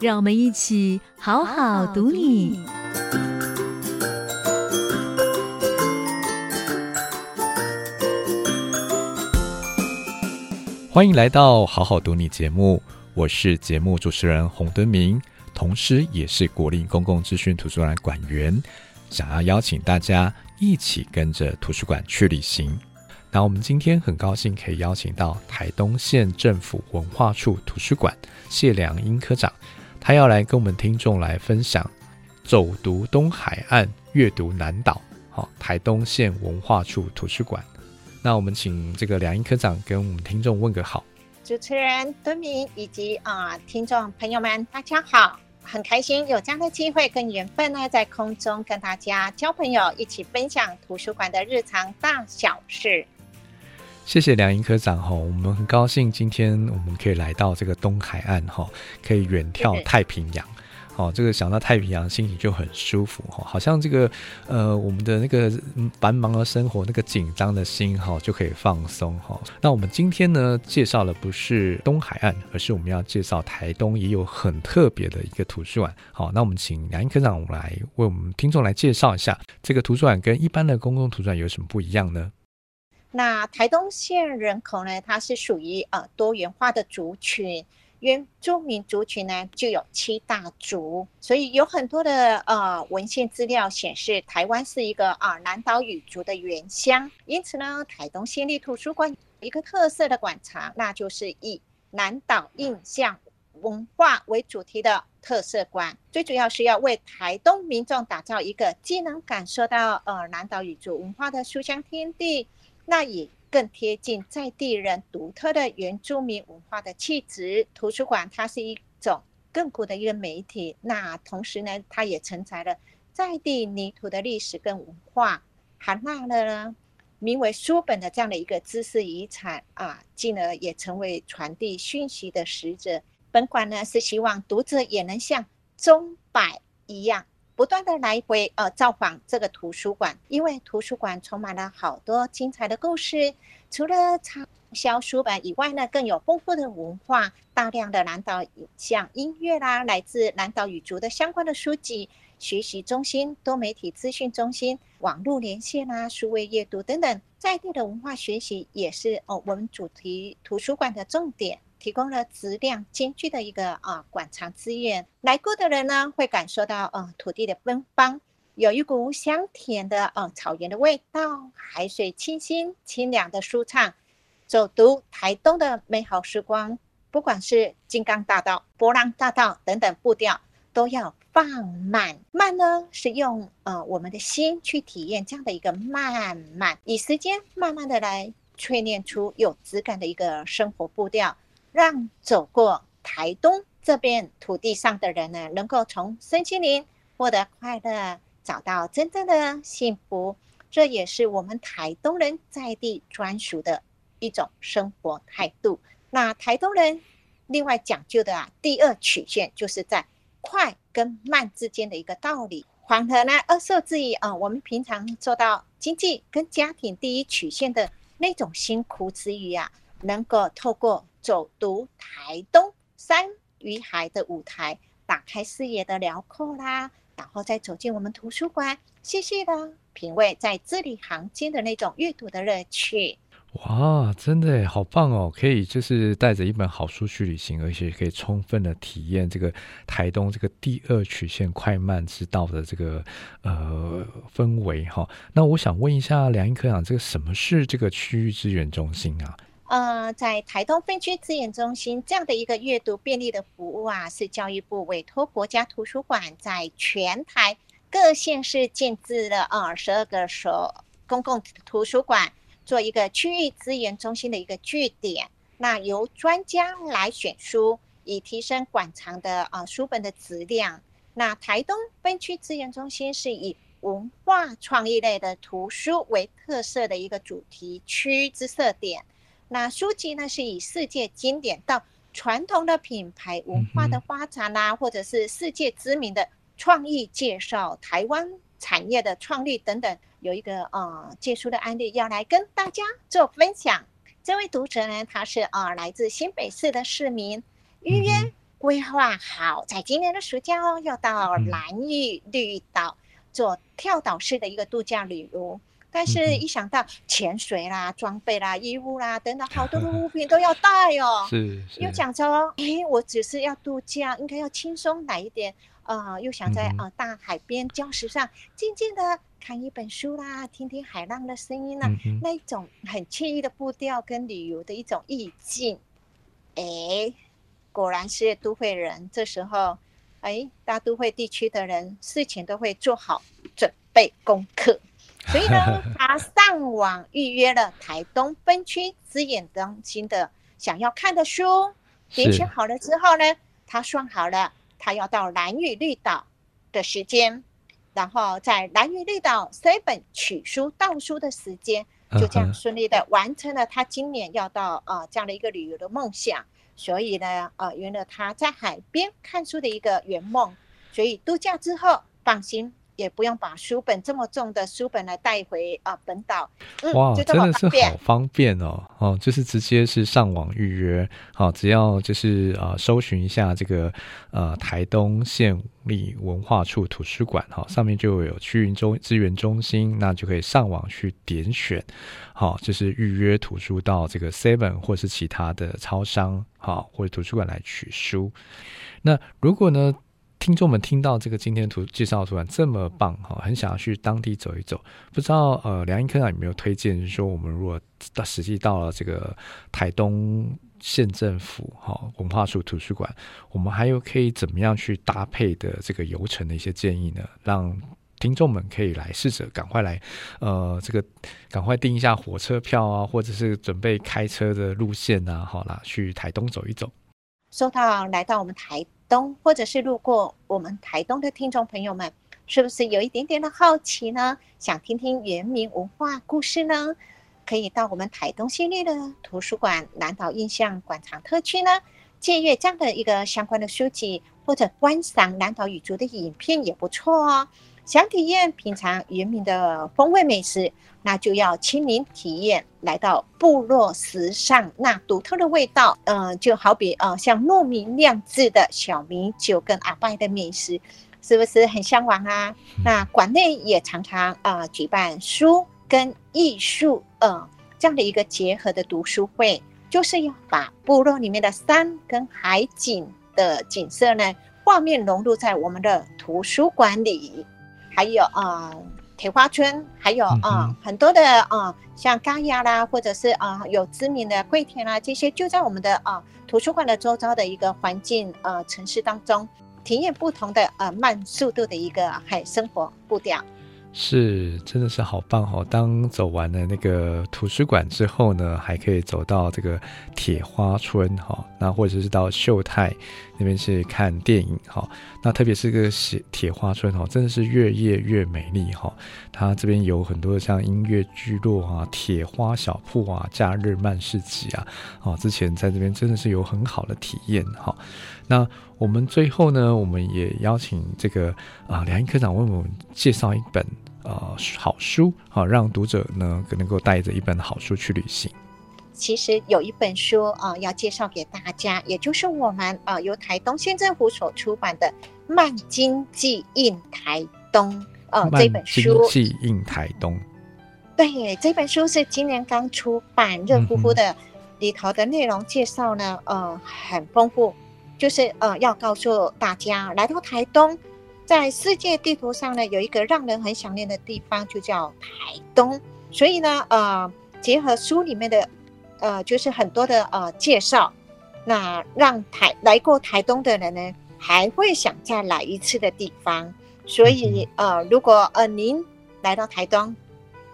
让我们一起好好读你。欢迎来到好好读你节目，我是节目主持人洪敦明，同时也是国立公共资讯图书馆馆员，想要邀请大家一起跟着图书馆去旅行。那我们今天很高兴可以邀请到台东县政府文化处图书馆谢良英科长，他要来跟我们听众来分享走读东海岸，阅读南岛。好，台东县文化处图书馆。那我们请这个梁英科长跟我们听众问个好。主持人敦明以及啊、呃、听众朋友们，大家好，很开心有这样的机会跟缘分呢，在空中跟大家交朋友，一起分享图书馆的日常大小事。谢谢梁英科长哈，我们很高兴今天我们可以来到这个东海岸哈，可以远眺太平洋。哦，这个想到太平洋，心情就很舒服哈，好像这个呃，我们的那个繁忙的生活，那个紧张的心哈，就可以放松哈。那我们今天呢，介绍的不是东海岸，而是我们要介绍台东也有很特别的一个图书馆。好，那我们请梁英科长来为我们听众来介绍一下这个图书馆跟一般的公共图书馆有什么不一样呢？那台东县人口呢，它是属于呃多元化的族群。原住民族群呢，就有七大族，所以有很多的呃文献资料显示，台湾是一个啊、呃、南岛语族的原乡。因此呢，台东县立图书馆一个特色的馆藏，那就是以南岛印象文化为主题的特色馆。最主要是要为台东民众打造一个既能感受到呃南岛语族文化的书香天地，那也。更贴近在地人独特的原住民文化的气质。图书馆它是一种亘古的一个媒体，那同时呢，它也承载了在地泥土的历史跟文化，含纳了呢名为书本的这样的一个知识遗产啊，进而也成为传递讯息的使者。本馆呢是希望读者也能像钟摆一样。不断的来回呃造访这个图书馆，因为图书馆充满了好多精彩的故事。除了畅销书本以外呢，更有丰富的文化，大量的南岛影像、音乐啦，来自南岛语族的相关的书籍、学习中心、多媒体资讯中心、网络连线啦、数位阅读等等，在地的文化学习也是哦我们主题图书馆的重点。提供了质量兼具的一个啊馆藏资源，来过的人呢会感受到呃土地的芬芳，有一股香甜的呃草原的味道，海水清新清凉的舒畅，走读台东的美好时光，不管是金刚大道、波浪大道等等步调都要放慢，慢呢是用呃我们的心去体验这样的一个慢慢，以时间慢慢的来淬炼出有质感的一个生活步调。让走过台东这片土地上的人呢，能够从身心灵获得快乐，找到真正的幸福。这也是我们台东人在地专属的一种生活态度。那台东人另外讲究的啊，第二曲线就是在快跟慢之间的一个道理。缓和呢，二受制于啊，我们平常做到经济跟家庭第一曲线的那种辛苦之余啊，能够透过走读台东山与海的舞台，打开视野的辽阔啦，然后再走进我们图书馆，细细的品味在字里行间的那种阅读的乐趣。哇，真的好棒哦！可以就是带着一本好书去旅行，而且可以充分的体验这个台东这个第二曲线快慢之道的这个呃氛围哈。那我想问一下梁英科长，这个什么是这个区域资源中心啊？呃，在台东分区资源中心这样的一个阅读便利的服务啊，是教育部委托国家图书馆在全台各县市建置了呃十二个所公共图书馆，做一个区域资源中心的一个据点。那由专家来选书，以提升馆藏的呃书本的质量。那台东分区资源中心是以文化创意类的图书为特色的一个主题区之设点。那书籍呢，是以世界经典到传统的品牌文化的发展啊，或者是世界知名的创意介绍、台湾产业的创立等等，有一个呃借书的案例要来跟大家做分享。这位读者呢，他是呃来自新北市的市民，预约规划好在今年的暑假哦，要到兰屿绿岛做跳岛式的一个度假旅游。但是，一想到潜水啦、装备啦、衣物啦等等，好多的物 品都要带哦。是，又讲说，哎，我只是要度假，应该要轻松来一点。呃，又想在啊、呃、大海边礁石上静静的看一本书啦，听听海浪的声音啦，嗯、那一种很惬意的步调跟旅游的一种意境。哎，果然是都会人。这时候，哎，大都会地区的人事前都会做好准备功课。所以呢，他上网预约了台东分区资源中心的想要看的书，点选好了之后呢，他算好了他要到兰屿绿岛的时间，然后在兰屿绿岛 Seven 取书到书的时间，就这样顺利的完成了他今年要到呃这样的一个旅游的梦想。所以呢，呃，圆了他在海边看书的一个圆梦。所以度假之后放心。也不用把书本这么重的书本来带回啊本岛，嗯、哇，真的是好方便哦！哦，就是直接是上网预约，好、哦，只要就是呃搜寻一下这个呃台东县立文化处图书馆，哈、哦，上面就有区域中资源中心，那就可以上网去点选，好、哦，就是预约图书到这个 Seven 或是其他的超商，好、哦，或者图书馆来取书。那如果呢？听众们听到这个今天图介绍的图案这么棒哈，很想要去当地走一走，不知道呃梁瑛科长有没有推荐？说我们如果到实际到了这个台东县政府哈文化处图书馆，我们还有可以怎么样去搭配的这个游程的一些建议呢？让听众们可以来试着赶快来呃这个赶快订一下火车票啊，或者是准备开车的路线啊，好啦，去台东走一走。说到来到我们台。东或者是路过我们台东的听众朋友们，是不是有一点点的好奇呢？想听听原民文化故事呢？可以到我们台东县立的图书馆南岛印象馆藏特区呢，借阅这样的一个相关的书籍，或者观赏南岛语族的影片也不错哦。想体验品尝原民的风味美食，那就要亲临体验，来到部落时尚那独特的味道。嗯、呃，就好比呃，像糯米酿制的小米酒跟阿拜的美食，是不是很向往啊？那馆内也常常啊、呃、举办书跟艺术呃这样的一个结合的读书会，就是要把部落里面的山跟海景的景色呢画面融入在我们的图书馆里。还有啊，铁、呃、花村，还有啊、呃，很多的啊、呃，像嘎亚啦，或者是啊、呃，有知名的桂田啦，这些就在我们的啊、呃、图书馆的周遭的一个环境呃城市当中，体验不同的呃慢速度的一个海生活步调。是，真的是好棒哦！当走完了那个图书馆之后呢，还可以走到这个铁花村哈，那或者是到秀泰那边去看电影哈。那特别是个铁铁花村哈，真的是越夜越美丽哈。它这边有很多像音乐聚落啊、铁花小铺啊、假日慢市集啊，哦，之前在这边真的是有很好的体验哈。那我们最后呢，我们也邀请这个啊梁瑛科长为我们介绍一本呃好书，好让读者呢能够带着一本好书去旅行。其实有一本书啊、呃、要介绍给大家，也就是我们啊、呃、由台东县政府所出版的《漫经济印台东》呃这本书。漫经记印台东。对，这本书是今年刚出版，热乎乎的，里头的内容介绍呢，呃很丰富。就是呃，要告诉大家，来到台东，在世界地图上呢，有一个让人很想念的地方，就叫台东。所以呢，呃，结合书里面的，呃，就是很多的呃介绍，那让台来过台东的人呢，还会想再来一次的地方。所以呃，如果呃您来到台东，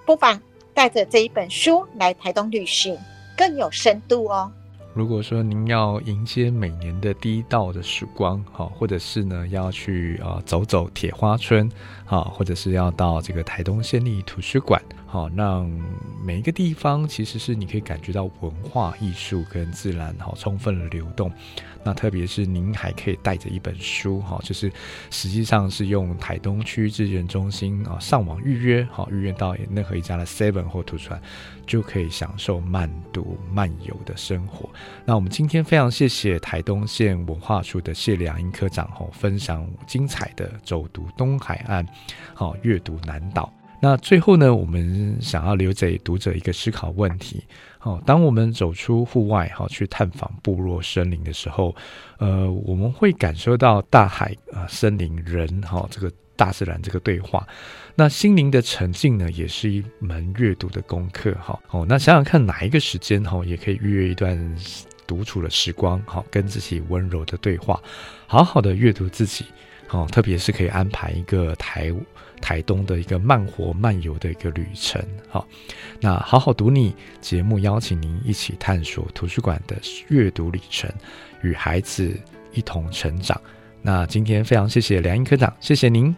不妨带着这一本书来台东旅行，更有深度哦。如果说您要迎接每年的第一道的曙光，好，或者是呢要去啊走走铁花村，好，或者是要到这个台东县立图书馆，好，让每一个地方其实是你可以感觉到文化艺术跟自然好充分的流动。那特别是您还可以带着一本书，哈，就是实际上是用台东区资源中心啊上网预约，好预约到任何一家的 Seven 或图书馆，就可以享受慢读漫游的生活。那我们今天非常谢谢台东县文化处的谢良英科长，哈，分享精彩的走读东海岸，好阅读南岛。那最后呢，我们想要留给读者一个思考问题：好，当我们走出户外，好去探访部落森林的时候，呃，我们会感受到大海啊、森林、人，哈，这个大自然这个对话。那心灵的沉静呢，也是一门阅读的功课，哈。哦，那想想看，哪一个时间，哈，也可以预约一段独处的时光，好，跟自己温柔的对话，好好的阅读自己。哦，特别是可以安排一个台台东的一个慢活漫游的一个旅程。好，那好好读你节目邀请您一起探索图书馆的阅读旅程，与孩子一同成长。那今天非常谢谢梁英科长，谢谢您，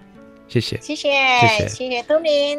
谢谢，谢谢，谢谢，谢谢都敏。